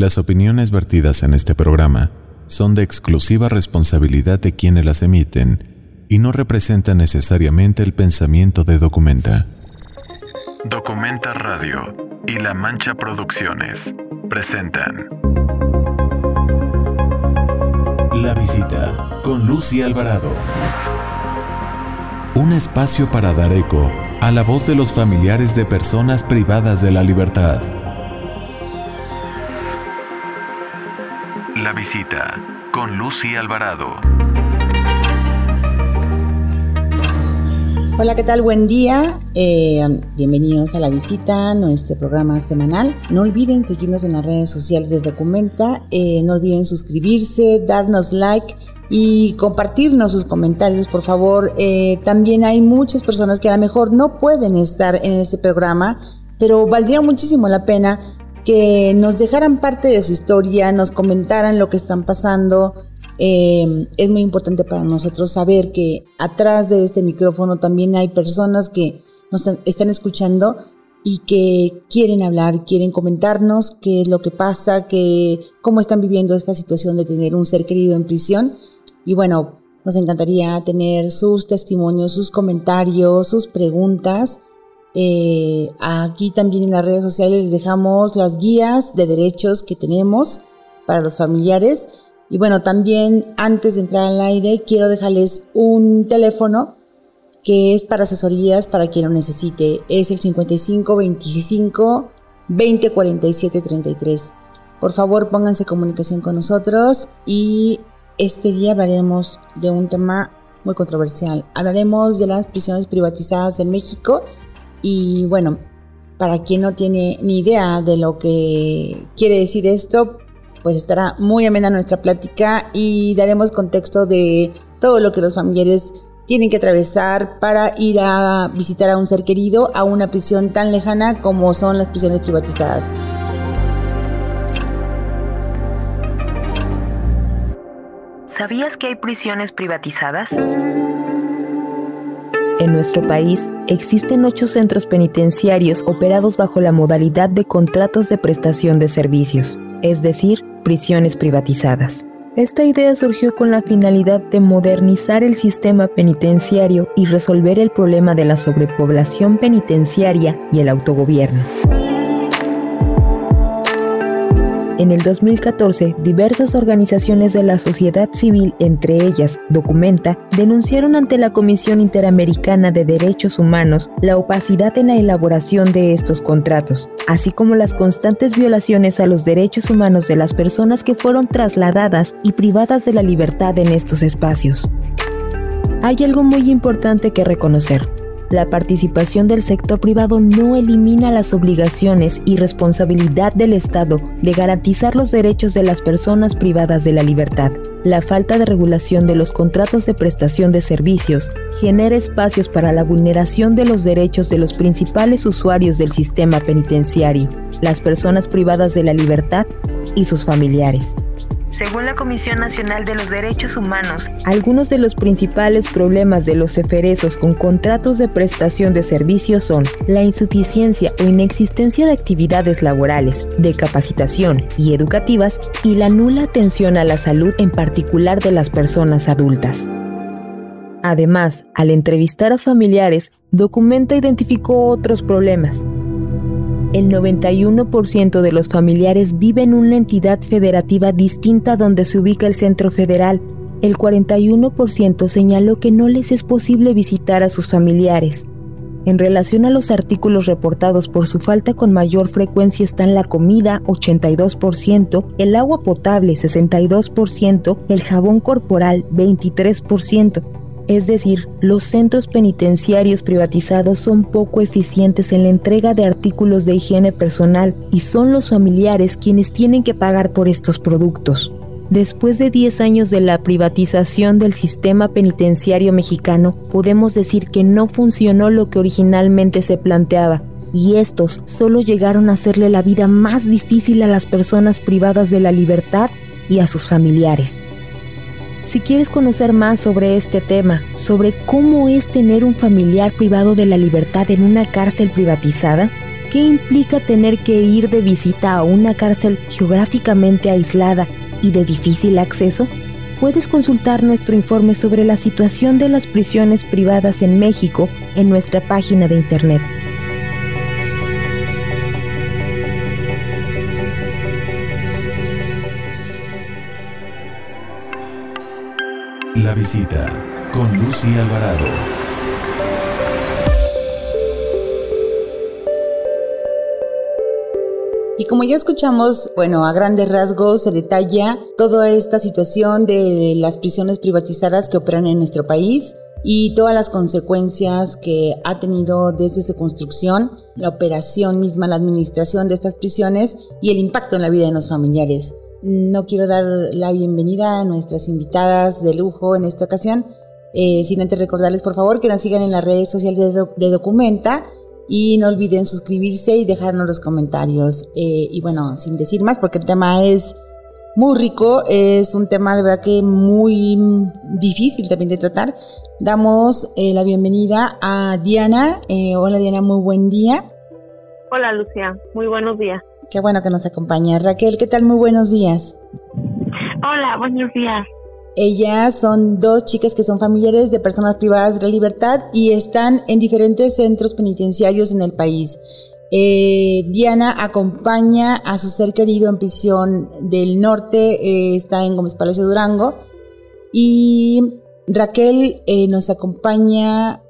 Las opiniones vertidas en este programa son de exclusiva responsabilidad de quienes las emiten y no representan necesariamente el pensamiento de Documenta. Documenta Radio y La Mancha Producciones presentan La visita con Lucy Alvarado. Un espacio para dar eco a la voz de los familiares de personas privadas de la libertad. La visita con Lucy Alvarado. Hola, ¿qué tal? Buen día. Eh, bienvenidos a la visita, nuestro programa semanal. No olviden seguirnos en las redes sociales de Documenta. Eh, no olviden suscribirse, darnos like y compartirnos sus comentarios, por favor. Eh, también hay muchas personas que a lo mejor no pueden estar en este programa, pero valdría muchísimo la pena que nos dejaran parte de su historia, nos comentaran lo que están pasando. Eh, es muy importante para nosotros saber que atrás de este micrófono también hay personas que nos están escuchando y que quieren hablar, quieren comentarnos qué es lo que pasa, que, cómo están viviendo esta situación de tener un ser querido en prisión. Y bueno, nos encantaría tener sus testimonios, sus comentarios, sus preguntas. Eh, aquí también en las redes sociales les dejamos las guías de derechos que tenemos para los familiares. Y bueno, también antes de entrar al aire, quiero dejarles un teléfono que es para asesorías para quien lo necesite. Es el 55 25 20 47 33. Por favor, pónganse en comunicación con nosotros y este día hablaremos de un tema muy controversial. Hablaremos de las prisiones privatizadas en México y bueno, para quien no tiene ni idea de lo que quiere decir esto, pues estará muy amena nuestra plática y daremos contexto de todo lo que los familiares tienen que atravesar para ir a visitar a un ser querido a una prisión tan lejana como son las prisiones privatizadas. ¿Sabías que hay prisiones privatizadas? En nuestro país existen ocho centros penitenciarios operados bajo la modalidad de contratos de prestación de servicios, es decir, prisiones privatizadas. Esta idea surgió con la finalidad de modernizar el sistema penitenciario y resolver el problema de la sobrepoblación penitenciaria y el autogobierno. En el 2014, diversas organizaciones de la sociedad civil, entre ellas Documenta, denunciaron ante la Comisión Interamericana de Derechos Humanos la opacidad en la elaboración de estos contratos, así como las constantes violaciones a los derechos humanos de las personas que fueron trasladadas y privadas de la libertad en estos espacios. Hay algo muy importante que reconocer. La participación del sector privado no elimina las obligaciones y responsabilidad del Estado de garantizar los derechos de las personas privadas de la libertad. La falta de regulación de los contratos de prestación de servicios genera espacios para la vulneración de los derechos de los principales usuarios del sistema penitenciario, las personas privadas de la libertad y sus familiares. Según la Comisión Nacional de los Derechos Humanos, algunos de los principales problemas de los eferesos con contratos de prestación de servicios son la insuficiencia o inexistencia de actividades laborales, de capacitación y educativas y la nula atención a la salud en particular de las personas adultas. Además, al entrevistar a familiares, Documenta identificó otros problemas, el 91% de los familiares vive en una entidad federativa distinta donde se ubica el centro federal. El 41% señaló que no les es posible visitar a sus familiares. En relación a los artículos reportados por su falta con mayor frecuencia están la comida 82%, el agua potable 62%, el jabón corporal 23%. Es decir, los centros penitenciarios privatizados son poco eficientes en la entrega de artículos de higiene personal y son los familiares quienes tienen que pagar por estos productos. Después de 10 años de la privatización del sistema penitenciario mexicano, podemos decir que no funcionó lo que originalmente se planteaba, y estos solo llegaron a hacerle la vida más difícil a las personas privadas de la libertad y a sus familiares. Si quieres conocer más sobre este tema, sobre cómo es tener un familiar privado de la libertad en una cárcel privatizada, ¿Qué implica tener que ir de visita a una cárcel geográficamente aislada y de difícil acceso? Puedes consultar nuestro informe sobre la situación de las prisiones privadas en México en nuestra página de internet. La visita con Lucy Alvarado. Y como ya escuchamos, bueno, a grandes rasgos se detalla toda esta situación de las prisiones privatizadas que operan en nuestro país y todas las consecuencias que ha tenido desde su construcción, la operación misma, la administración de estas prisiones y el impacto en la vida de los familiares. No quiero dar la bienvenida a nuestras invitadas de lujo en esta ocasión, eh, sin antes recordarles por favor que nos sigan en las redes sociales de, Documenta y no olviden suscribirse y dejarnos los comentarios. Eh, y bueno, sin decir más, porque el tema es muy rico, es un tema de verdad que muy difícil también de tratar. Damos eh, la bienvenida a Diana. Eh, hola Diana, muy buen día. Hola Lucia, muy buenos días. Qué bueno que nos acompaña. Raquel, ¿qué tal? Muy buenos días. Hola, buenos días. Ellas son dos chicas que son familiares de personas privadas de la libertad y están en diferentes centros penitenciarios en el país. Eh, Diana acompaña a su ser querido en prisión del norte, eh, está en Gómez Palacio Durango. Y Raquel eh, nos acompaña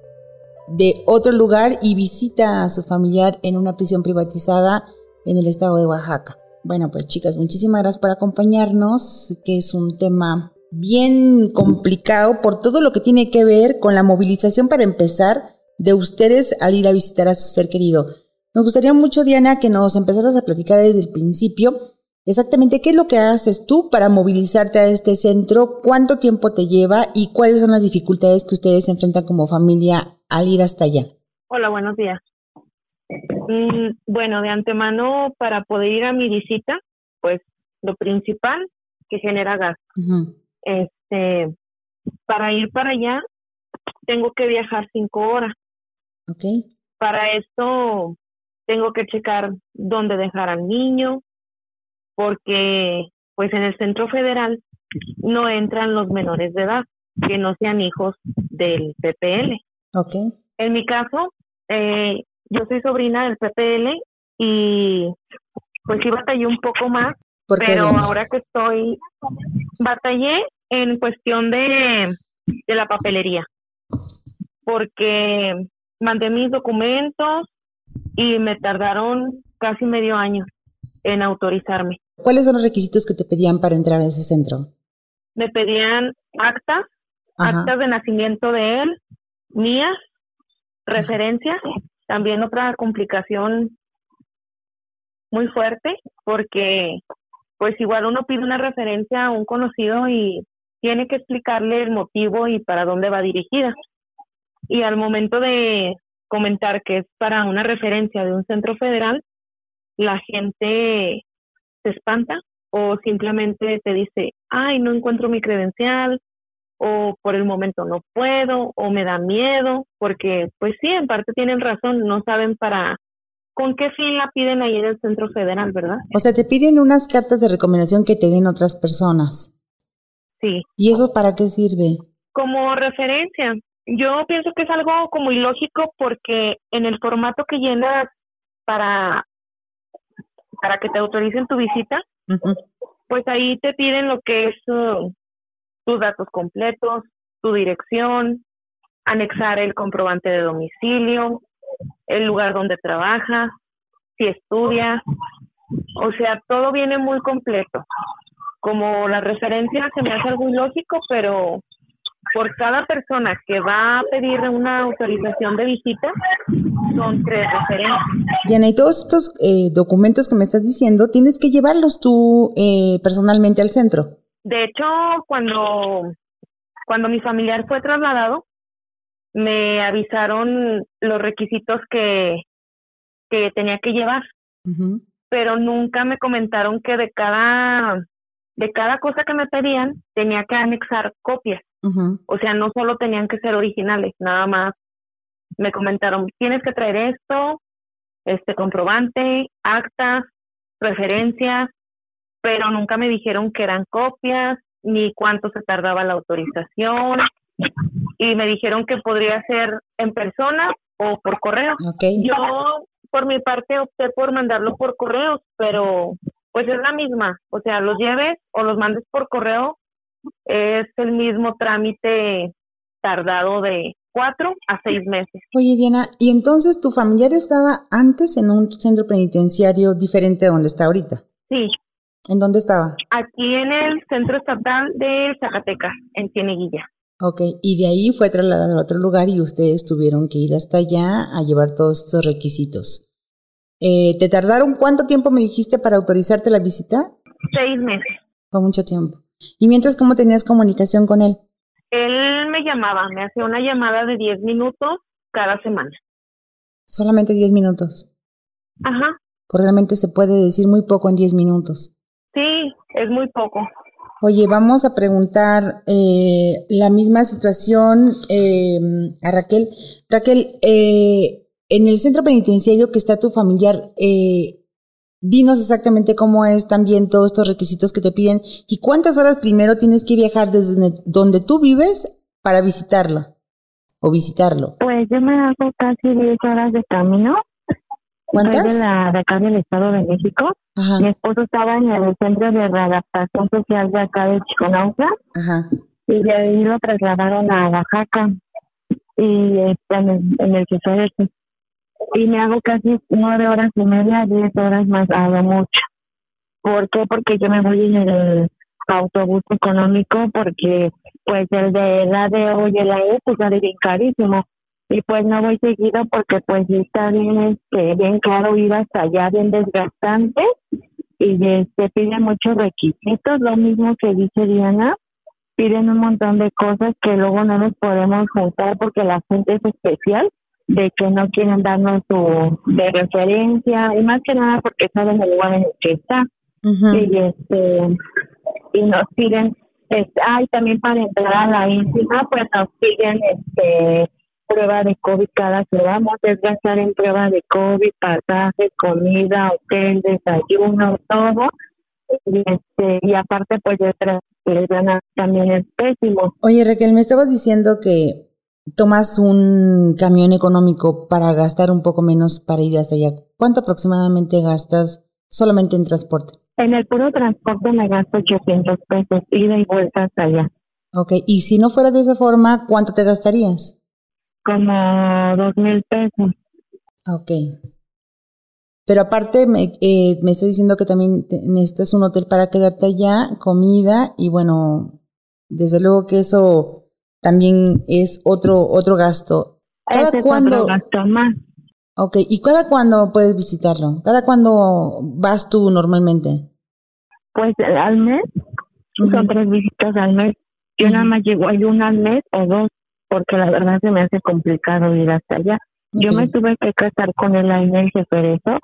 de otro lugar y visita a su familiar en una prisión privatizada en el estado de Oaxaca. Bueno, pues chicas, muchísimas gracias por acompañarnos, que es un tema bien complicado por todo lo que tiene que ver con la movilización para empezar de ustedes al ir a visitar a su ser querido. Nos gustaría mucho, Diana, que nos empezaras a platicar desde el principio exactamente qué es lo que haces tú para movilizarte a este centro, cuánto tiempo te lleva y cuáles son las dificultades que ustedes enfrentan como familia al ir hasta allá. Hola, buenos días. Mm, bueno, de antemano, para poder ir a mi visita, pues lo principal que genera gas. Este, para ir para allá, tengo que viajar cinco horas. Okay. Para esto, tengo que checar dónde dejar al niño, porque pues en el centro federal no entran los menores de edad que no sean hijos del PPL. Okay. En mi caso, eh, yo soy sobrina del PPL y pues sí batallé un poco más pero ahora que estoy, batallé en cuestión de, de la papelería, porque mandé mis documentos y me tardaron casi medio año en autorizarme. ¿Cuáles son los requisitos que te pedían para entrar a ese centro? Me pedían actas, actas de nacimiento de él, mías, referencias, también otra complicación muy fuerte porque pues igual uno pide una referencia a un conocido y tiene que explicarle el motivo y para dónde va dirigida. Y al momento de comentar que es para una referencia de un centro federal, la gente se espanta o simplemente te dice, ay, no encuentro mi credencial o por el momento no puedo o me da miedo, porque pues sí, en parte tienen razón, no saben para ¿Con qué fin la piden ahí en el Centro Federal, verdad? O sea, te piden unas cartas de recomendación que te den otras personas. Sí. ¿Y eso para qué sirve? Como referencia. Yo pienso que es algo como ilógico porque en el formato que llenas para, para que te autoricen tu visita, pues ahí te piden lo que es uh, tus datos completos, tu dirección, anexar el comprobante de domicilio, el lugar donde trabaja, si estudia, o sea, todo viene muy completo. Como la referencia se me hace algo ilógico, pero por cada persona que va a pedir una autorización de visita, son tres referencias. Diana, y todos estos eh, documentos que me estás diciendo, tienes que llevarlos tú eh, personalmente al centro. De hecho, cuando, cuando mi familiar fue trasladado, me avisaron los requisitos que, que tenía que llevar, pero nunca me comentaron que de cada, de cada cosa que me pedían tenía que anexar copias. O sea, no solo tenían que ser originales, nada más me comentaron, tienes que traer esto, este comprobante, actas, referencias, pero nunca me dijeron que eran copias ni cuánto se tardaba la autorización y me dijeron que podría ser en persona o por correo. Yo por mi parte opté por mandarlo por correo, pero pues es la misma, o sea, los lleves o los mandes por correo es el mismo trámite tardado de cuatro a seis meses. Oye, Diana, ¿y entonces tu familiar estaba antes en un centro penitenciario diferente de donde está ahorita? Sí. ¿En dónde estaba? Aquí en el Centro Estatal de Zacatecas, en Cieneguilla. Ok, y de ahí fue trasladado a otro lugar y ustedes tuvieron que ir hasta allá a llevar todos estos requisitos. Eh, ¿Te tardaron cuánto tiempo me dijiste para autorizarte la visita? Seis meses. Fue mucho tiempo. ¿Y mientras cómo tenías comunicación con él? Él me llamaba, me hacía una llamada de diez minutos cada semana. Solamente diez minutos. Ajá. Pues realmente se puede decir muy poco en diez minutos. Sí, es muy poco. Oye, vamos a preguntar eh, la misma situación eh, a Raquel. Raquel, eh, en el centro penitenciario que está tu familiar, dinos exactamente cómo es también todos estos requisitos que te piden y cuántas horas primero tienes que viajar desde donde tú vives para visitarlo o visitarlo. Pues yo me hago casi 10 horas de camino ¿Cuántas? Soy de, la, de acá del Estado de México. Mi esposo estaba en el centro de readaptación social de acá de Chiconauca. Ajá. Y de ahí lo trasladaron a Oaxaca. Y está en el, en el Y me hago casi nueve horas y media, diez horas más a lo mucho. ¿Por qué? Porque yo me voy en el autobús económico porque pues el de la de hoy el aire pues sale bien carísimo y pues no voy seguido porque pues está bien este bien claro ir hasta allá bien desgastante y este piden muchos requisitos lo mismo que dice Diana piden un montón de cosas que luego no nos podemos juntar porque la gente es especial de que no quieren darnos su de referencia y más que nada porque saben el lugar en el que está. Y este y nos piden este, ay también para entrar a la íntima pues nos piden este prueba de COVID cada que vamos, es gastar en prueba de COVID, pasaje, comida, hotel, desayuno, todo. Y, este, y aparte, pues, también es pésimo. Oye, Raquel, me estabas diciendo que tomas un camión económico para gastar un poco menos para ir hasta allá. ¿Cuánto aproximadamente gastas solamente en transporte? En el puro transporte me gasto 800 pesos, ida y vuelta hasta allá. Ok, y si no fuera de esa forma, ¿cuánto te gastarías? Como dos mil pesos. Ok. Pero aparte me, eh, me está diciendo que también necesitas un hotel para quedarte allá, comida y bueno, desde luego que eso también es otro otro gasto. ¿Cada cuándo? gasto más. Ok, ¿y cada cuándo puedes visitarlo? ¿Cada cuándo vas tú normalmente? Pues al mes, son tres visitas al mes. Yo nada más llego hay una al mes o dos porque la verdad se me hace complicado ir hasta allá. Yo me tuve que casar con el en el Jeferezo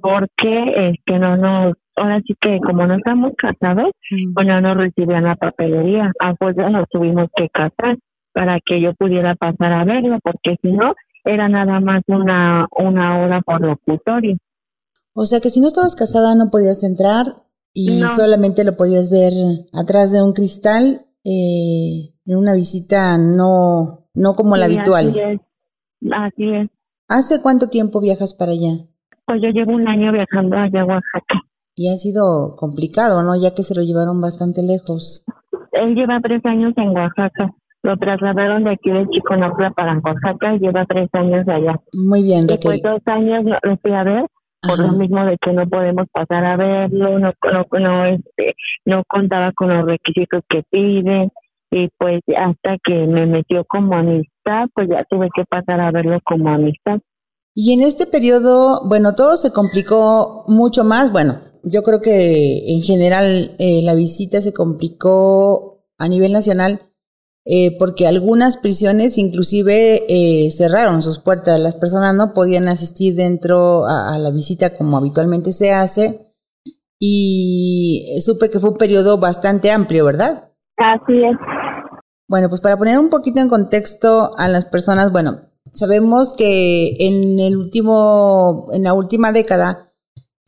porque este no nos ahora sí que como no estamos casados, bueno no recibían la papelería, ah pues ya nos tuvimos que casar para que yo pudiera pasar a verlo, porque si no era nada más una una hora por locutorio. O sea que si no estabas casada no podías entrar y solamente lo podías ver atrás de un cristal eh, en una visita no, no como la habitual. Así es. así es. ¿Hace cuánto tiempo viajas para allá? Pues yo llevo un año viajando allá a Oaxaca. Y ha sido complicado, ¿no? Ya que se lo llevaron bastante lejos. Él lleva tres años en Oaxaca. Lo trasladaron de aquí de Chiconopla para Oaxaca y lleva tres años allá. Muy bien, Raquel. Después dos años lo fui a ver por lo mismo de que no podemos pasar a verlo, no, no, no, este, no contaba con los requisitos que piden y pues hasta que me metió como amistad, pues ya tuve que pasar a verlo como amistad. Y en este periodo, bueno, todo se complicó mucho más. Bueno, yo creo que en general eh, la visita se complicó a nivel nacional eh, porque algunas prisiones inclusive eh, cerraron sus puertas. Las personas no podían asistir dentro a, a la visita como habitualmente se hace. Y supe que fue un periodo bastante amplio, ¿verdad? Así es. Bueno, pues para poner un poquito en contexto a las personas, bueno, sabemos que en el último, en la última década,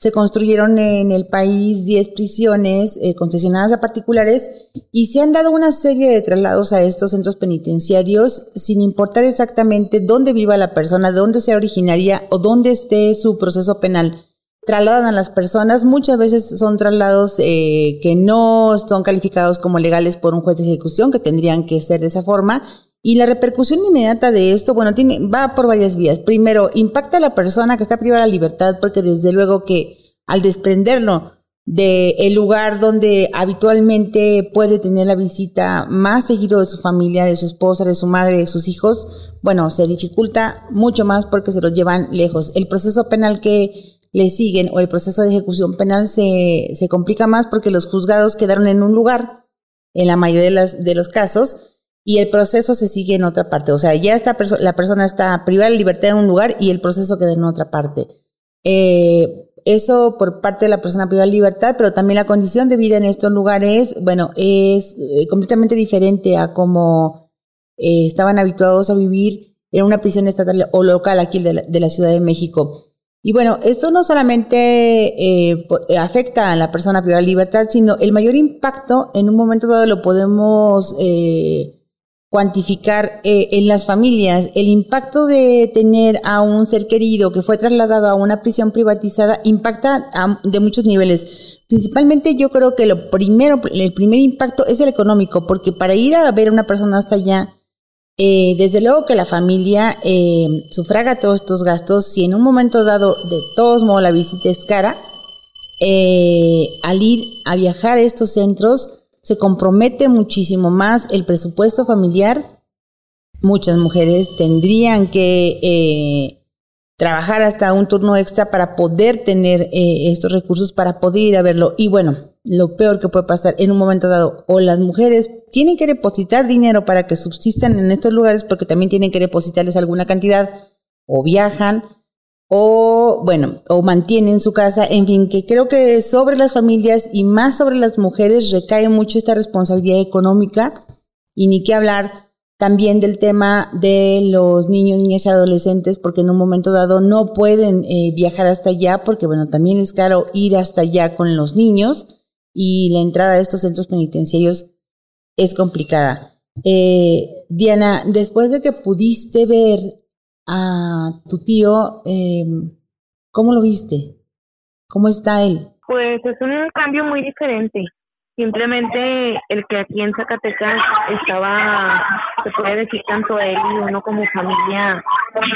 se construyeron en el país 10 prisiones eh, concesionadas a particulares y se han dado una serie de traslados a estos centros penitenciarios sin importar exactamente dónde viva la persona, de dónde sea originaria o dónde esté su proceso penal. Trasladan a las personas, muchas veces son traslados eh, que no son calificados como legales por un juez de ejecución, que tendrían que ser de esa forma, y la repercusión inmediata de esto, bueno, tiene, va por varias vías. Primero, impacta a la persona que está privada de la libertad, porque desde luego que al desprenderlo del lugar donde habitualmente puede tener la visita más seguido de su familia, de su esposa, de su madre, de sus hijos, bueno, se dificulta mucho más porque se los llevan lejos. El proceso penal que le siguen o el proceso de ejecución penal se, se complica más porque los juzgados quedaron en un lugar, en la mayoría de, las, de los casos, y el proceso se sigue en otra parte. O sea, ya está la persona está privada de libertad en un lugar y el proceso queda en otra parte. Eh, eso por parte de la persona privada de libertad, pero también la condición de vida en estos lugares, bueno, es eh, completamente diferente a como eh, estaban habituados a vivir en una prisión estatal o local aquí de la, de la Ciudad de México. Y bueno, esto no solamente afecta a la persona privada de libertad, sino el mayor impacto en un momento dado lo podemos cuantificar eh, en las familias. El impacto de tener a un ser querido que fue trasladado a una prisión privatizada impacta de muchos niveles. Principalmente yo creo que lo primero, el primer impacto es el económico, porque para ir a ver a una persona hasta allá, eh, desde luego que la familia eh, sufraga todos estos gastos. Si en un momento dado, de todos modos, la visita es cara, al ir a viajar a estos centros, se compromete muchísimo más el presupuesto familiar. Muchas mujeres tendrían que eh, trabajar hasta un turno extra para poder tener eh, estos recursos, para poder ir a verlo. Y bueno, lo peor que puede pasar en un momento dado, o las mujeres tienen que depositar dinero para que subsistan en estos lugares porque también tienen que depositarles alguna cantidad, o viajan, o bueno, o mantienen su casa, en fin, que creo que sobre las familias y más sobre las mujeres recae mucho esta responsabilidad económica. Y ni qué hablar también del tema de los niños, niñas y adolescentes, porque en un momento dado no pueden eh, viajar hasta allá, porque bueno, también es caro ir hasta allá con los niños. Y la entrada a estos centros penitenciarios es complicada. Eh, Diana, después de que pudiste ver a tu tío, eh, ¿cómo lo viste? ¿Cómo está él? Pues es un cambio muy diferente. Simplemente el que aquí en Zacatecas estaba, se puede decir tanto él y uno como familia,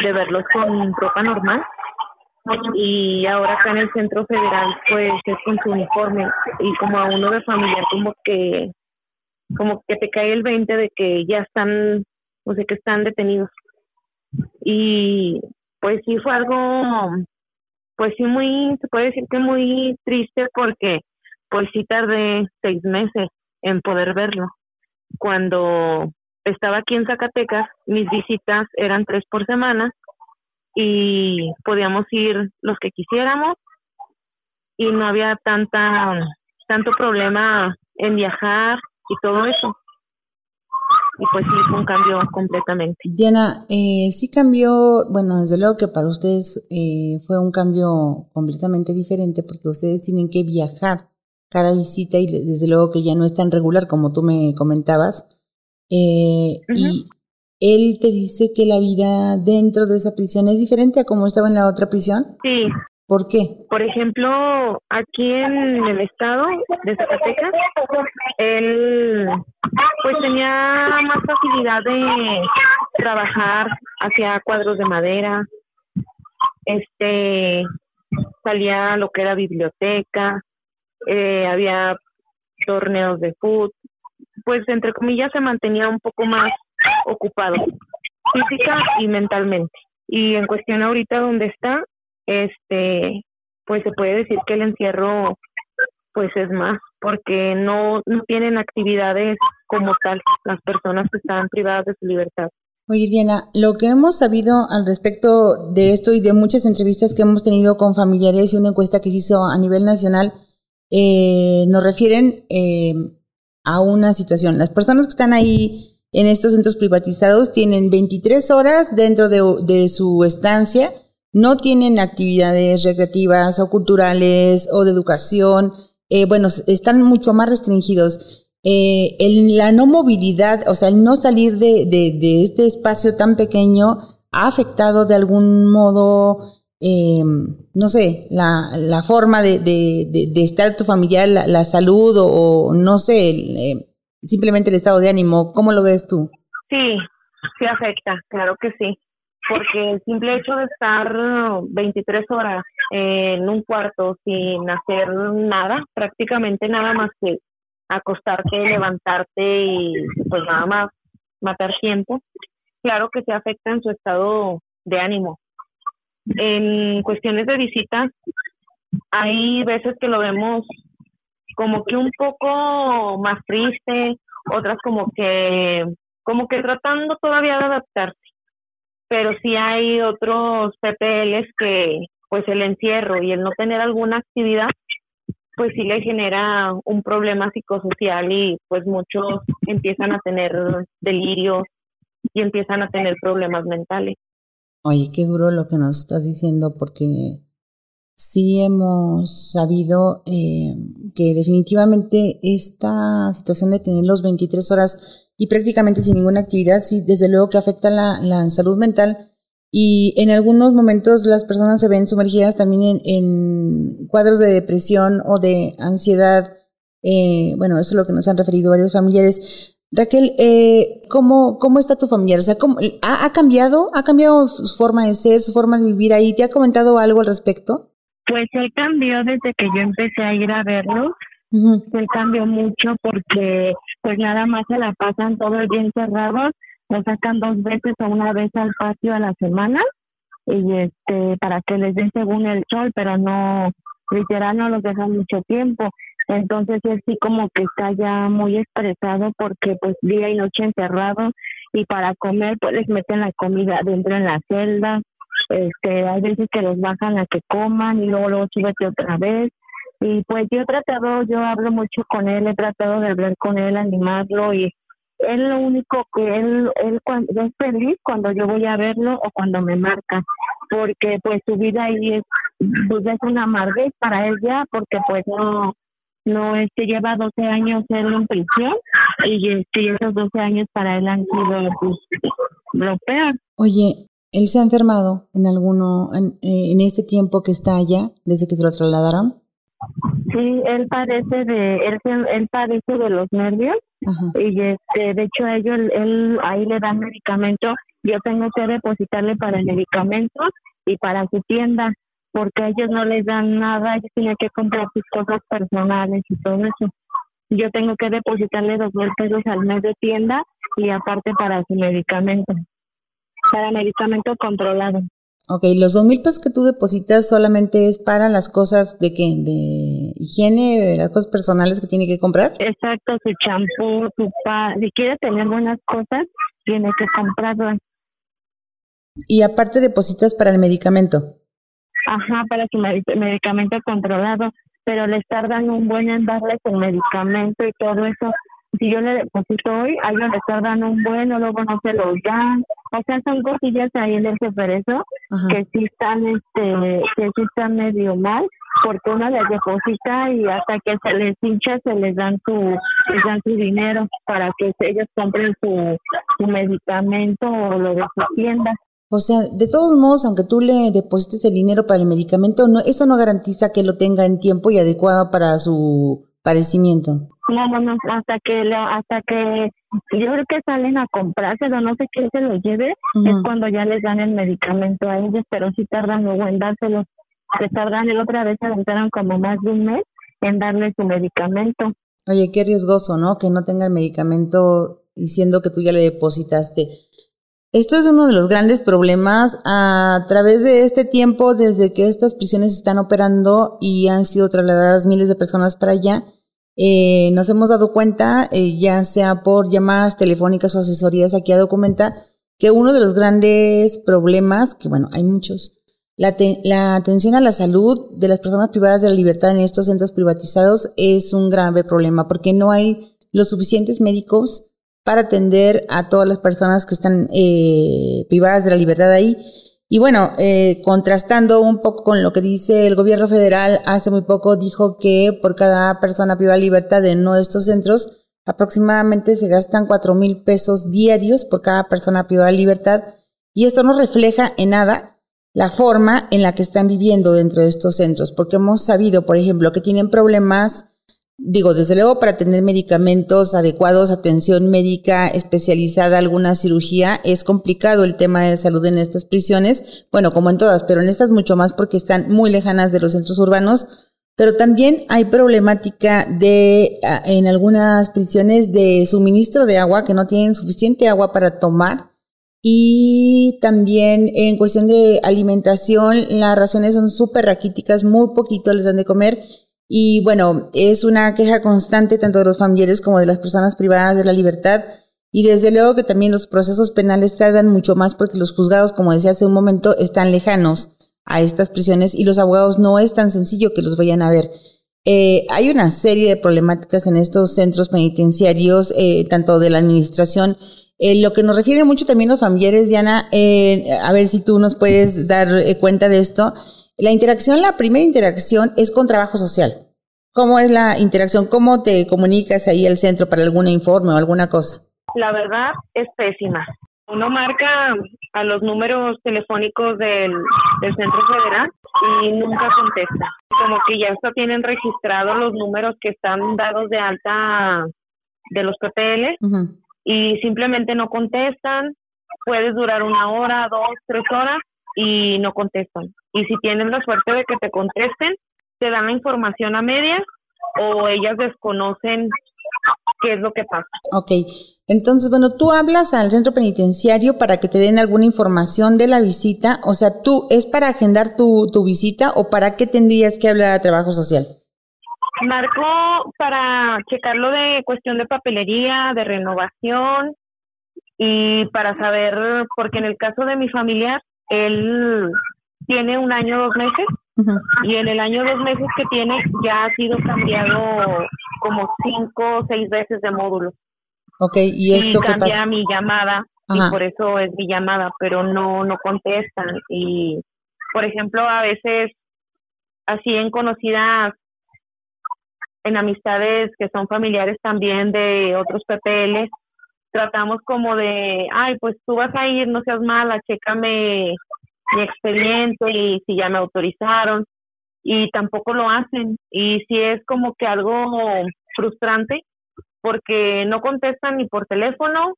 de verlos con ropa normal. Y ahora acá en el centro federal, pues es con su uniforme. Y como a uno de familia, como que, como que te cae el 20 de que ya están, o sea, que están detenidos y pues sí fue algo, pues sí muy, se puede decir que muy triste porque pues sí tardé seis meses en poder verlo. Cuando estaba aquí en Zacatecas, mis visitas eran tres por semana y podíamos ir los que quisiéramos y no había tanta tanto problema en viajar y todo eso y pues sí, fue un cambio completamente. Diana, eh, sí cambió, bueno, desde luego que para ustedes eh, fue un cambio completamente diferente porque ustedes tienen que viajar cada visita y desde luego que ya no es tan regular como tú me comentabas. Eh, Y él te dice que la vida dentro de esa prisión es diferente a como estaba en la otra prisión. Sí, ¿Por qué? Por ejemplo, aquí en el estado de Zacatecas, él pues tenía más facilidad de trabajar hacia cuadros de madera, este salía lo que era biblioteca, eh, había torneos de fútbol, pues entre comillas se mantenía un poco más ocupado física y mentalmente. Y en cuestión ahorita donde está, este, pues se puede decir que el encierro pues es más, porque no, no tienen actividades como tal las personas que están privadas de su libertad. Oye, Diana, lo que hemos sabido al respecto de esto y de muchas entrevistas que hemos tenido con familiares y una encuesta que se hizo a nivel nacional, eh, nos refieren eh, a una situación. Las personas que están ahí en estos centros privatizados tienen 23 horas dentro de, su estancia, no tienen actividades recreativas o culturales o de educación, eh, bueno, están mucho más restringidos. Eh, la no movilidad, o sea, el no salir de, de, este espacio tan pequeño ha afectado de algún modo, eh, no sé, la, la forma de, de, estar tu familiar, la, salud o, no sé, eh, simplemente el estado de ánimo. ¿Cómo lo ves tú? Sí, sí afecta, claro que sí, porque el simple hecho de estar 23 horas en un cuarto sin hacer nada, prácticamente nada más que acostarte, levantarte y pues nada más matar tiempo, claro que se afecta en su estado de ánimo. En cuestiones de visitas, hay veces que lo vemos como que un poco más triste, otras como que como que tratando todavía de adaptarse. Pero sí hay otros PPLs que pues el encierro y el no tener alguna actividad pues sí le genera un problema psicosocial y pues muchos empiezan a tener delirios y empiezan a tener problemas mentales. Oye, qué duro lo que nos estás diciendo porque sí hemos sabido eh, que definitivamente esta situación de tener los 23 horas y prácticamente sin ninguna actividad, sí, desde luego que afecta la, la salud mental y en algunos momentos las personas se ven sumergidas también en, cuadros de depresión o de ansiedad. Eh, bueno, eso es lo que nos han referido varios familiares. Raquel, eh, ¿cómo, ¿cómo está tu familiar? O sea, ¿cómo, ha, cambiado? ¿Ha cambiado su forma de ser, su forma de vivir ahí? ¿Te ha comentado algo al respecto? Pues él cambió desde que yo empecé a ir a verlo. Él cambió mucho porque pues nada más se la pasan todo el día encerrados lo sacan dos veces o una vez al patio a la semana y este para que les den según el sol, pero no literal no los dejan mucho tiempo. Entonces él sí como que está ya muy estresado porque pues día y noche encerrado y para comer pues les meten la comida dentro en la celda. Este, hay veces que los bajan a que coman y luego luego súbete otra vez. Y pues yo he tratado, yo hablo mucho con él, he tratado de hablar con él, animarlo y él lo único que él, él cuando, es feliz cuando yo voy a verlo o cuando me marca, porque pues su vida ahí es, pues es una amarguez para él ya, porque pues no, no este lleva 12 años él en prisión y este, esos 12 años para él han sido pues, lo peor. Oye, ¿él se ha enfermado en alguno, en, en este tiempo que está allá, desde que se lo trasladaron? Sí, él padece de, él, él padece de los nervios y este, de hecho ellos, él ahí le dan medicamento, yo tengo que depositarle para el medicamento y para su tienda, porque a ellos no les dan nada, ellos tienen que comprar sus cosas personales y todo eso. Yo tengo que depositarle dos mil pesos al mes de tienda y aparte para su medicamento, para medicamento controlado. Ok, los dos mil pesos que tú depositas solamente es para las cosas de qué, de higiene, las cosas personales que tiene que comprar. Exacto, su champú, su pa, si quiere tener buenas cosas, tiene que comprarlas. Y aparte depositas para el medicamento. Ajá, para su medicamento controlado, pero le tardan un buen en darle su medicamento y todo eso si yo le deposito hoy, a ellos les tardan un buen o luego no se los dan. O sea, son cosillas ahí en el eso que sí están, este, que sí están medio mal, porque uno les deposita y hasta que se les hincha se les dan su, les dan su dinero para que ellos compren su, su medicamento o lo de su tienda. O sea, de todos modos, aunque tú le deposites el dinero para el medicamento, no, eso no garantiza que lo tenga en tiempo y adecuado para su padecimiento. No, no, no, hasta que, hasta que yo creo que salen a comprárselo, no sé quién se lo lleve, es cuando ya les dan el medicamento a ellos, pero sí tardan luego en dárselo. Se tardan, el otra vez se aventaron como más de un mes en darle su medicamento. Oye, qué riesgoso, ¿no? Que no tenga el medicamento diciendo que tú ya le depositaste. Esto es uno de los grandes problemas a través de este tiempo, desde que estas prisiones están operando y han sido trasladadas miles de personas para allá eh, nos hemos dado cuenta, eh, ya sea por llamadas telefónicas o asesorías aquí a Documenta, que uno de los grandes problemas, que bueno, hay muchos, la, la, atención a la salud de las personas privadas de la libertad en estos centros privatizados es un grave problema porque no hay los suficientes médicos para atender a todas las personas que están eh, privadas de la libertad ahí. Y bueno, eh, contrastando un poco con lo que dice el gobierno federal, hace muy poco dijo que por cada persona privada de libertad en estos centros, aproximadamente se gastan cuatro mil pesos diarios por cada persona privada de libertad. Y esto no refleja en nada la forma en la que están viviendo dentro de estos centros, porque hemos sabido, por ejemplo, que tienen problemas Digo, desde luego para tener medicamentos adecuados, atención médica especializada, alguna cirugía, es complicado el tema de salud en estas prisiones, bueno, como en todas, pero en estas mucho más porque están muy lejanas de los centros urbanos, pero también hay problemática de ah, en algunas prisiones de suministro de agua que no tienen suficiente agua para tomar y también en cuestión de alimentación las raciones son súper raquíticas, muy poquito les dan de comer y bueno, es una queja constante tanto de los familiares como de las personas privadas de la libertad. Y desde luego que también los procesos penales tardan mucho más porque los juzgados, como decía hace un momento, están lejanos a estas prisiones y los abogados no es tan sencillo que los vayan a ver. Eh, hay una serie de problemáticas en estos centros penitenciarios, eh, tanto de la administración. Eh, lo que nos refiere mucho también los familiares, Diana, a ver si tú nos puedes dar cuenta de esto, la interacción, la primera interacción es con trabajo social. ¿Cómo es la interacción? ¿Cómo te comunicas ahí al centro para algún informe o alguna cosa? La verdad es pésima. Uno marca a los números telefónicos del, centro federal y nunca contesta. Como que ya hasta tienen registrados los números que están dados de alta de los PPL y simplemente no contestan. Puedes durar una hora, dos, tres horas y no contestan. Y si tienen la suerte de que te contesten, te dan la información a medias o ellas desconocen qué es lo que pasa. Ok, entonces, bueno, tú hablas al centro penitenciario para que te den alguna información de la visita, o sea, tú, ¿es para agendar tu, tu visita o para qué tendrías que hablar a trabajo social? Marco para checarlo de cuestión de papelería, de renovación y para saber, porque en el caso de mi familiar, él tiene un año, dos meses, y en el año, dos meses que tiene ya ha sido cambiado como cinco o seis veces de módulo. Ok, ¿y esto qué pasa? mi llamada, y por eso es mi llamada, pero no, no contestan. Y, por ejemplo, a veces, así en conocidas, en amistades que son familiares también de otros PPL, tratamos como de, ay, pues tú vas a ir, no seas mala, chécame mi expediente y si ya me autorizaron y tampoco lo hacen y si es como que algo frustrante porque no contestan ni por teléfono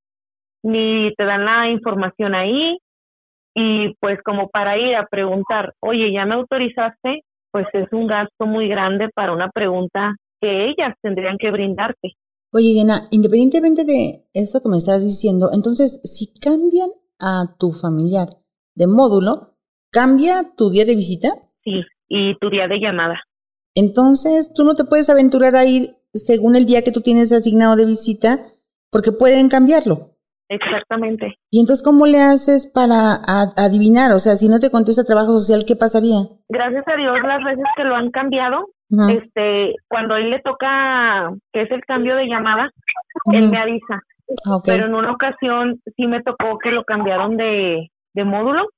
ni te dan la información ahí y pues como para ir a preguntar, oye, ¿ya me autorizaste? Pues es un gasto muy grande para una pregunta que ellas tendrían que brindarte. Oye, Diana, independientemente de esto que me estás diciendo, entonces, si cambian a tu familiar de módulo, ¿cambia tu día de visita? Sí, y tu día de llamada. Entonces, tú no te puedes aventurar a ir según el día que tú tienes asignado de visita, porque pueden cambiarlo. Exactamente. ¿Y entonces cómo le haces para adivinar? O sea, si no te contesta trabajo social, ¿qué pasaría? Gracias a Dios, las veces que lo han cambiado, este, cuando a él le toca, que es el cambio de llamada, él me avisa. Ah, Pero en una ocasión sí me tocó que lo cambiaron de, de módulo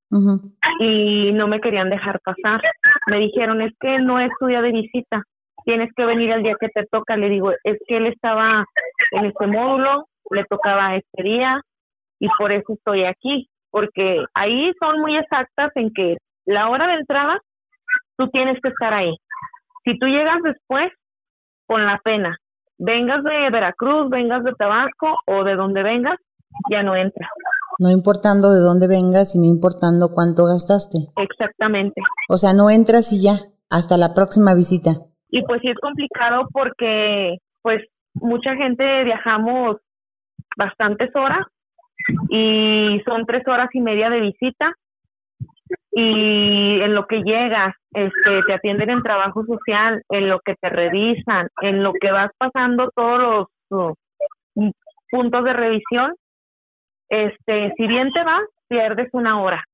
y no me querían dejar pasar. Me dijeron, es que no es tu día de visita, tienes que venir el día que te toca. Le digo, es que él estaba en este módulo, le tocaba este día y por eso estoy aquí, porque ahí son muy exactas en que la hora de entrada tú tienes que estar ahí. Si tú llegas después, con la pena, vengas de Veracruz, vengas de Tabasco o de donde vengas, ya no entras. No importando de dónde vengas y no importando cuánto gastaste. Exactamente. O sea, no entras y ya, hasta la próxima visita. Y pues sí es complicado porque pues mucha gente viajamos bastantes horas y son tres horas y media de visita y en lo que llegas, este, te atienden en trabajo social, en lo que te revisan, en lo que vas pasando todos los puntos de revisión, este, si bien te va, pierdes una hora.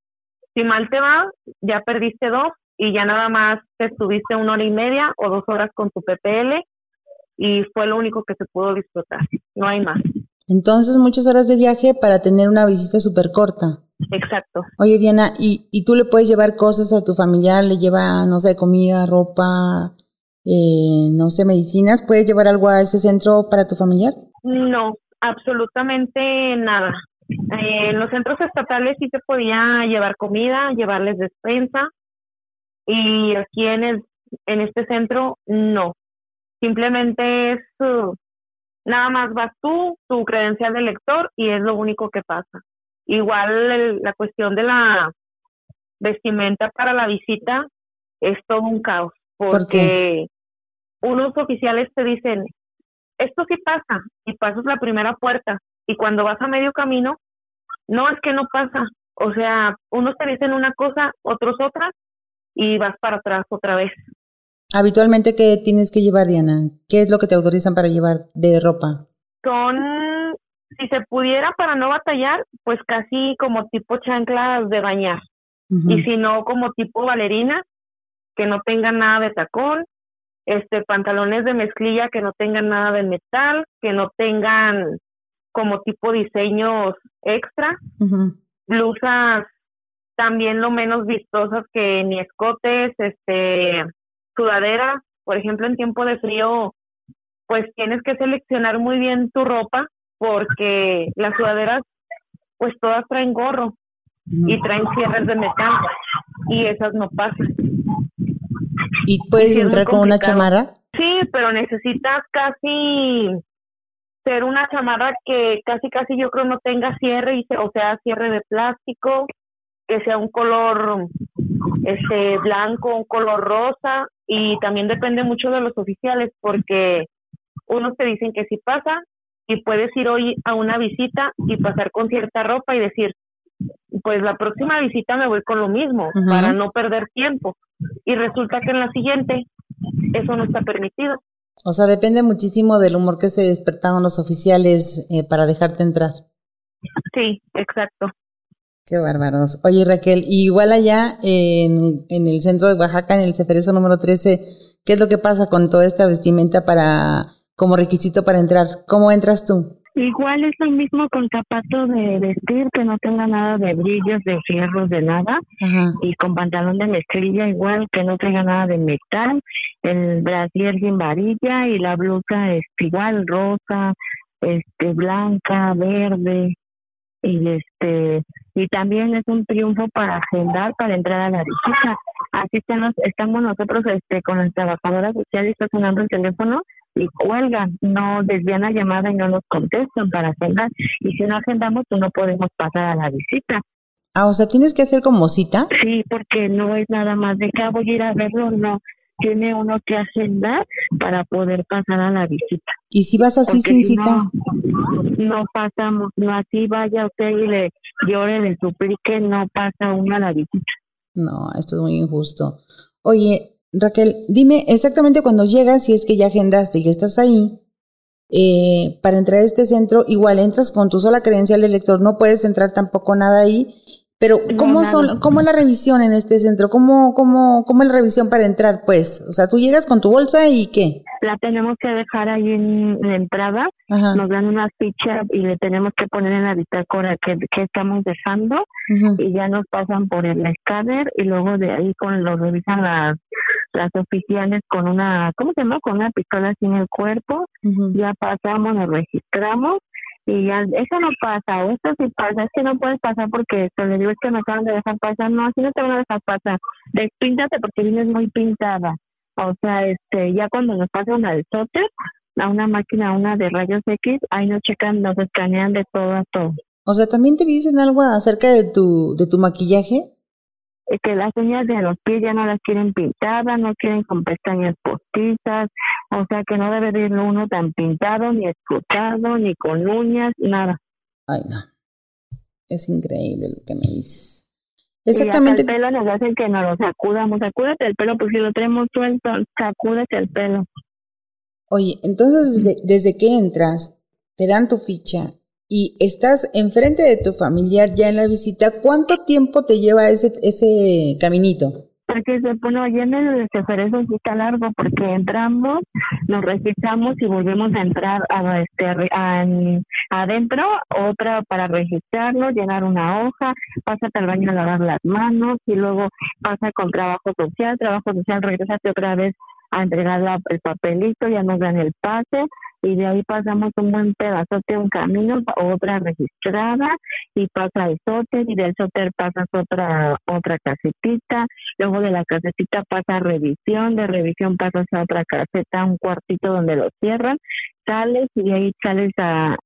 Si mal te va, ya perdiste dos y ya nada más te estuviste una hora y media o dos horas con tu PPL y fue lo único que se pudo disfrutar, no hay más. Entonces, muchas horas de viaje para tener una visita súper corta. Exacto. Oye, Diana, ¿y, ¿y tú le puedes llevar cosas a tu familiar? ¿Le lleva, no sé, comida, ropa, eh, no sé, medicinas? ¿Puedes llevar algo a ese centro para tu familiar? No, absolutamente nada. Eh, en los centros estatales sí se podía llevar comida, llevarles despensa y aquí en, el, en este centro no. Simplemente es uh, nada más vas tú, tu credencial de lector y es lo único que pasa. Igual la cuestión de la vestimenta para la visita es todo un caos porque unos oficiales te dicen, esto sí pasa y pasas la primera puerta y cuando vas a medio camino, no es que no pasa. O sea, unos te dicen una cosa, otros otra y vas para atrás otra vez. Habitualmente, ¿qué tienes que llevar, Diana? ¿Qué es lo que te autorizan para llevar de ropa? Son, si se pudiera para no batallar, pues casi como tipo chanclas de bañar. Y si no, como tipo ballerina, que no tengan nada de tacón, este pantalones de mezclilla que no tengan nada de metal, que no tengan como tipo diseños extra, blusas también lo menos vistosas que ni escotes, este sudadera, por ejemplo, en tiempo de frío, pues tienes que seleccionar muy bien tu ropa porque las sudaderas pues todas traen gorro y traen cierres de metal y esas no pasan. ¿Y puedes entrar con una chamarra? Sí, pero necesitas casi ser una chamarra que casi casi yo creo no tenga cierre, y o sea, cierre de plástico, que sea un color este blanco, un color rosa y también depende mucho de los oficiales porque unos te dicen que si pasa y puedes ir hoy a una visita y pasar con cierta ropa y decir, pues la próxima visita me voy con lo mismo para no perder tiempo. Y resulta que en la siguiente eso no está permitido. O sea, depende muchísimo del humor que se despertaron los oficiales eh, para dejarte entrar. Sí, exacto. Qué bárbaros. Oye, Raquel, igual allá en, en el centro de Oaxaca, en el Ceferezo número 13, ¿qué es lo que pasa con toda esta vestimenta para como requisito para entrar? ¿Cómo entras tú? Igual es lo mismo con zapatos de vestir, que no tenga nada de brillos, de fierros, de nada. Y con pantalón de mezclilla igual, que no tenga nada de metal. El brasier sin varilla y la blusa es igual, rosa, este blanca, verde. Y este y también es un triunfo para agendar, para entrar a la visita. Así estamos, estamos nosotros este con las trabajadoras sociales, está sonando el teléfono y cuelgan, no desvían la llamada y no nos contestan para agendar. Y si no agendamos, pues no podemos pasar a la visita. Ah, o sea, tienes que hacer como cita. Sí, porque no es nada más de que ah, voy a ir a verlo, no. Tiene uno que agendar para poder pasar a la visita. ¿Y si vas así sin cita? No, pasamos, no así vaya usted y le llore, le suplique, no pasa uno a la visita. No, esto es muy injusto. Oye, Raquel, dime exactamente cuando llegas, si es que ya agendaste y estás ahí, eh, para entrar a este centro, igual entras con tu sola credencial de lector, no puedes entrar tampoco nada ahí, pero ¿cómo, son, ¿cómo es la revisión en este centro? ¿Cómo, cómo, ¿Cómo es la revisión para entrar, pues? O sea, tú llegas con tu bolsa y ¿qué? La tenemos que dejar ahí en la entrada, nos dan una ficha y le tenemos que poner en la bitácora que, estamos dejando y ya nos pasan por el escáner y luego de ahí con lo revisan las las oficiales con una, ¿cómo se llama? Con una pistola sin el cuerpo, ya pasamos, nos registramos y ya, eso no pasa, o esto sí pasa, es que no puedes pasar porque esto, le digo, es que me acaban de dejar pasar, no, así no te van a dejar pasar, despíntate porque vienes muy pintada, o sea, este, ya cuando nos pasan una de software, a una máquina, una de rayos X, ahí nos checan, nos escanean de todo a todo. O sea, ¿también te dicen algo acerca de tu, de tu maquillaje? Que las uñas de los pies ya no las quieren pintadas, no quieren con pestañas postizas, o sea que no debe de ir uno tan pintado, ni escotado, ni con uñas, nada. Ay, no. Es increíble lo que me dices. Exactamente. Y el pelo nos hacen que nos lo sacudamos. Sacúdate el pelo, porque si lo tenemos suelto, sacúdate el pelo. Oye, entonces desde, desde que entras, te dan tu ficha y estás enfrente de tu familiar ya en la visita, ¿cuánto tiempo te lleva ese, ese caminito? porque se pone allá en el eso sí está largo porque entramos, nos registramos y volvemos a entrar a este adentro, otra para registrarnos, llenar una hoja, pasa al baño a lavar las manos y luego pasa con trabajo social, trabajo social regresate otra vez a entregar el papelito, ya nos dan el pase y de ahí pasamos un buen pedazote, un camino, otra registrada y pasa el sóter y del sóter pasas otra otra casetita, luego de la casetita pasa revisión, de revisión pasas a otra caseta, un cuartito donde lo cierran, sales y de ahí sales a,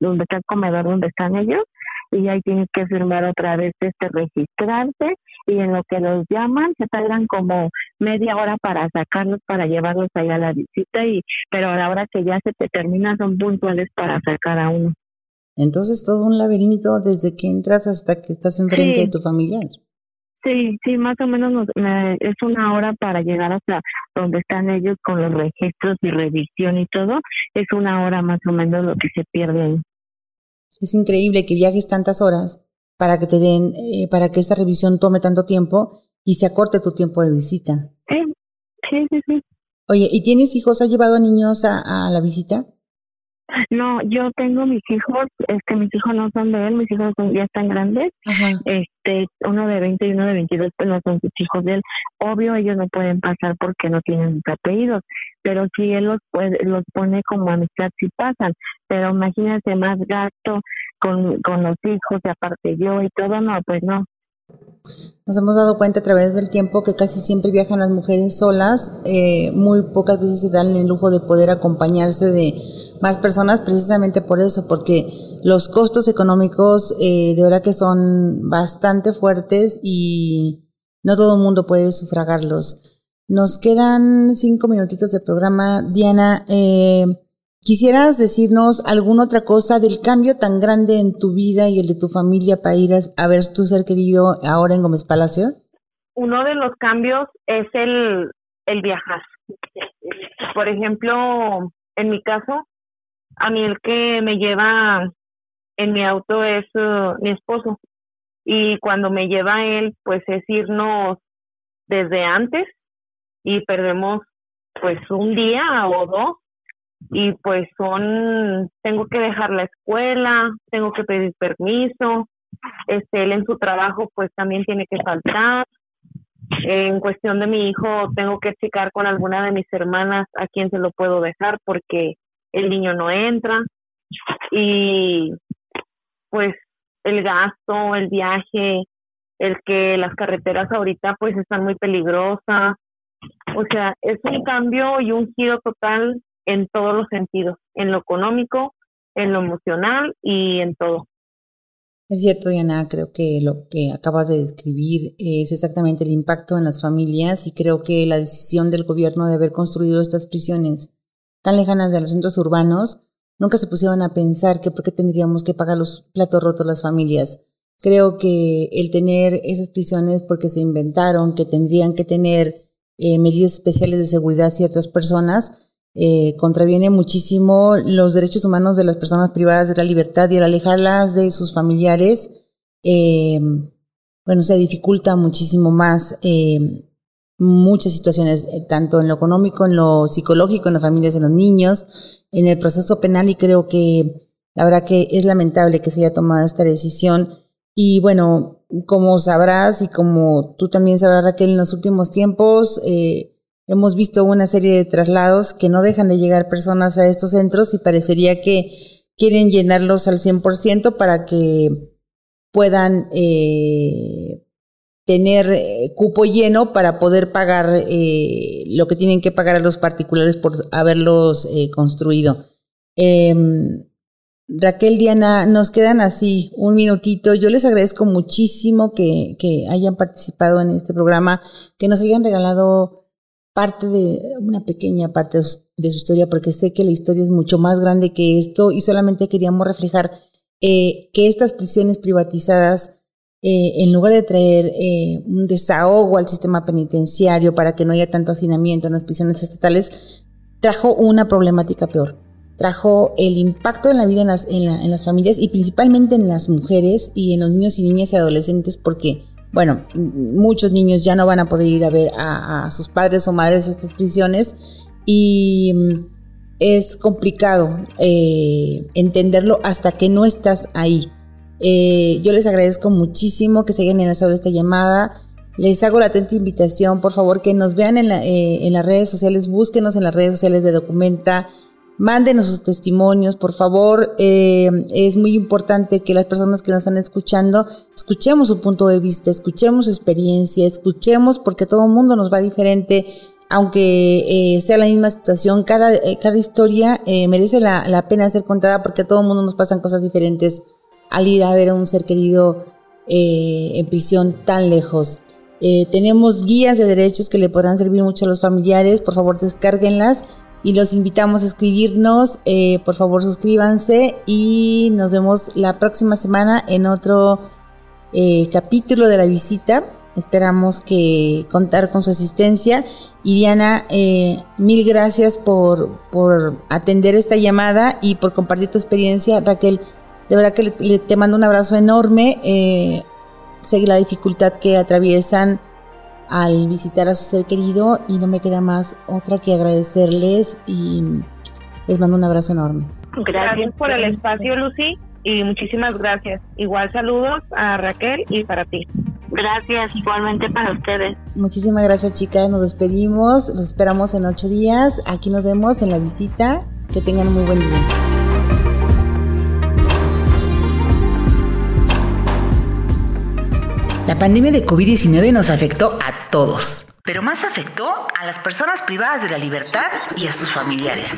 donde está el comedor donde están ellos y ahí tienes que firmar otra vez este registrarse y en lo que los llaman se tardan como media hora para sacarlos para llevarlos allá a la visita y pero a la hora que ya se te termina son puntuales para sacar a uno. Entonces todo un laberinto desde que entras hasta que estás enfrente de tu familiar. Sí, sí, más o menos es una hora para llegar hasta donde están ellos con los registros y revisión y todo. Es una hora más o menos lo que se pierde ahí. Es increíble que viajes tantas horas para que te den, eh, para que esta revisión tome tanto tiempo y se acorte tu tiempo de visita. Sí, sí, sí. sí. Oye, ¿y tienes hijos? ¿Has llevado a niños a, a la visita? No, yo tengo mis hijos, este, mis hijos no son de él, mis hijos son, ya están grandes, este, uno de 20 y uno de 22, pues no son sus hijos de él. Obvio, ellos no pueden pasar porque no tienen sus apellidos, pero si él los puede, los pone como amistad, si pasan. Pero imagínate más gasto con, con los hijos, y aparte yo y todo, no, pues no. Nos hemos dado cuenta a través del tiempo que casi siempre viajan las mujeres solas, eh, muy pocas veces se dan el lujo de poder acompañarse de más personas precisamente por eso, porque los costos económicos eh, de verdad que son bastante fuertes y no todo el mundo puede sufragarlos. Nos quedan cinco minutitos de programa. Diana, eh, ¿quisieras decirnos alguna otra cosa del cambio tan grande en tu vida y el de tu familia para ir a, ver tu ser querido ahora en Gómez Palacio? Uno de los cambios es el, el viajar. Por ejemplo, en mi caso, a mí el que me lleva en mi auto es uh, mi esposo y cuando me lleva él pues es irnos desde antes y perdemos pues un día o dos y pues son tengo que dejar la escuela tengo que pedir permiso este él en su trabajo pues también tiene que faltar en cuestión de mi hijo tengo que checar con alguna de mis hermanas a quién se lo puedo dejar porque el niño no entra y pues el gasto, el viaje, el que las carreteras ahorita pues están muy peligrosas. O sea, es un cambio y un giro total en todos los sentidos, en lo económico, en lo emocional y en todo. Es cierto, Diana, creo que lo que acabas de describir es exactamente el impacto en las familias y creo que la decisión del gobierno de haber construido estas prisiones tan lejanas de los centros urbanos, nunca se pusieron a pensar que por qué tendríamos que pagar los platos rotos las familias. Creo que el tener esas prisiones porque se inventaron que tendrían que tener eh, medidas especiales de seguridad ciertas personas, eh, contraviene muchísimo los derechos humanos de las personas privadas de la libertad y al alejarlas de sus familiares, eh, bueno, se dificulta muchísimo más muchas situaciones, eh, tanto en lo económico, en lo psicológico, en las familias de los niños, en el proceso penal y creo que la verdad que es lamentable que se haya tomado esta decisión. Y bueno, como sabrás y como tú también sabrás Raquel, en los últimos tiempos eh, hemos visto una serie de traslados que no dejan de llegar personas a estos centros y parecería que quieren llenarlos al 100% para que puedan eh, tener eh, cupo lleno para poder pagar eh, lo que tienen que pagar a los particulares por haberlos eh, construido. Em, Raquel, Diana, nos quedan así un minutito. Yo les agradezco muchísimo que, que, hayan participado en este programa, que nos hayan regalado parte de una pequeña parte de su historia, porque sé que la historia es mucho más grande que esto y solamente queríamos reflejar que estas prisiones privatizadas eh, en lugar de traer eh, un desahogo al sistema penitenciario para que no haya tanto hacinamiento en las prisiones estatales, trajo una problemática peor. Trajo el impacto en la vida en las, en, las familias y principalmente en las mujeres y en los niños y niñas y adolescentes porque bueno, muchos niños ya no van a poder ir a ver a, sus padres o madres a estas prisiones y mm, es complicado eh, entenderlo hasta que no estás ahí. Eh, yo les agradezco muchísimo que se hayan enlazado esta llamada. Les hago la atenta invitación, por favor, que nos vean en, eh, en las redes sociales, búsquenos en las redes sociales de Documenta, mándenos sus testimonios, por favor. Eh, es muy importante que las personas que nos están escuchando escuchemos su punto de vista, escuchemos su experiencia, escuchemos porque todo el mundo nos va diferente. Aunque sea la misma situación, cada, cada historia merece la, la, pena ser contada porque a todo el mundo nos pasan cosas diferentes al ir a ver a un ser querido en prisión tan lejos. Eh, tenemos guías de derechos que le podrán servir mucho a los familiares. Por favor, descárguenlas y los invitamos a escribirnos. Eh, por favor, suscríbanse y nos vemos la próxima semana en otro eh, capítulo de la visita. Esperamos que contar con su asistencia. Y Diana, mil gracias por, por, atender esta llamada y por compartir tu experiencia. Raquel, de verdad que te mando un abrazo enorme sé la dificultad que atraviesan al visitar a su ser querido y no me queda más otra que agradecerles y les mando un abrazo enorme. Gracias por el espacio, Lucy, y muchísimas gracias. Igual saludos a Raquel y para ti. Gracias, igualmente para ustedes. Muchísimas gracias, chicas. Nos despedimos. Los esperamos en ocho días. Aquí nos vemos en la visita. Que tengan un muy buen día. La pandemia de COVID-19 nos afectó a todos, pero más afectó a las personas privadas de la libertad y a sus familiares.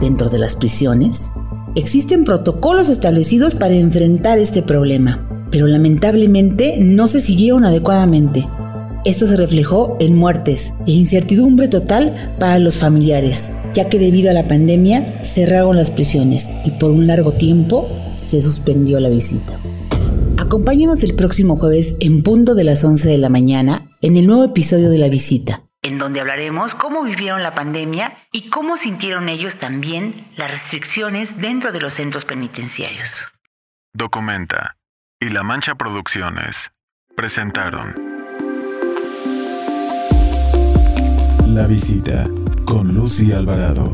Dentro de las prisiones, existen protocolos establecidos para enfrentar este problema, pero lamentablemente no se siguieron adecuadamente. Esto se reflejó en muertes e incertidumbre total para los familiares, ya que debido a la pandemia cerraron las prisiones y por un largo tiempo se suspendió la visita. Acompáñanos el próximo jueves en punto de las 11 de la mañana en el nuevo episodio de La Visita, en donde hablaremos cómo vivieron la pandemia y cómo sintieron ellos también las restricciones dentro de los centros penitenciarios. Documenta y La Mancha Producciones presentaron La Visita con Lucy Alvarado.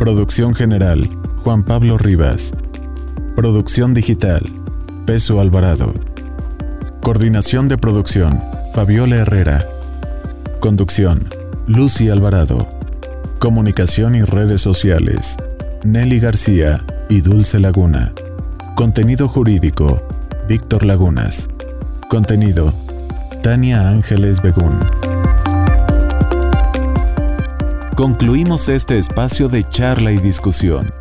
Producción general Juan Pablo Rivas. Producción digital Peso Alvarado. Coordinación de producción, Fabiola Herrera. Conducción, Lucy Alvarado. Comunicación y redes sociales, Nelly García y Dulce Laguna. Contenido jurídico, Víctor Lagunas. Contenido, Tania Ángeles Begún. Concluimos este espacio de charla y discusión.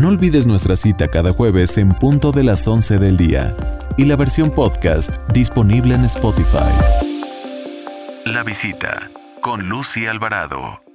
No olvides nuestra cita cada jueves en punto de las 11 del día y la versión podcast disponible en Spotify. La visita con Lucy Alvarado.